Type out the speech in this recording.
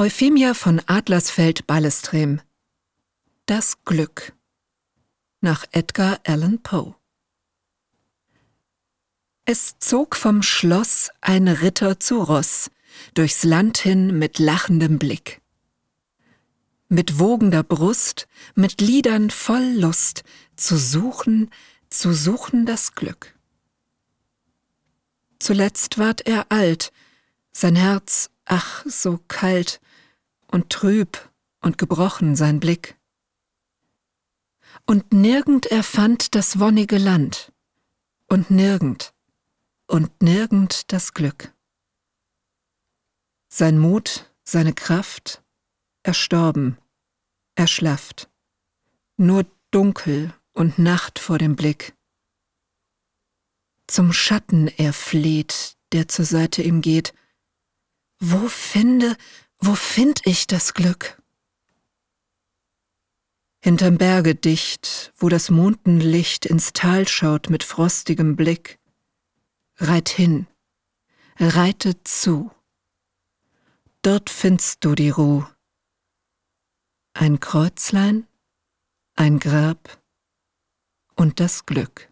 Euphemia von Adlersfeld-Ballestrem Das Glück nach Edgar Allan Poe Es zog vom Schloss ein Ritter zu Ross, durchs Land hin mit lachendem Blick. Mit wogender Brust, mit Liedern voll Lust, zu suchen, zu suchen das Glück. Zuletzt ward er alt, sein Herz, ach, so kalt, und trüb und gebrochen sein Blick. Und nirgend er fand das wonnige Land, und nirgend, und nirgend das Glück. Sein Mut, seine Kraft, erstorben, erschlafft, nur dunkel und Nacht vor dem Blick. Zum Schatten er fleht, der zur Seite ihm geht. Wo finde, wo find ich das Glück? Hinterm Berge dicht, wo das Mondenlicht ins Tal schaut mit frostigem Blick. Reit hin, reite zu. Dort findst du die Ruh. Ein Kreuzlein, ein Grab und das Glück.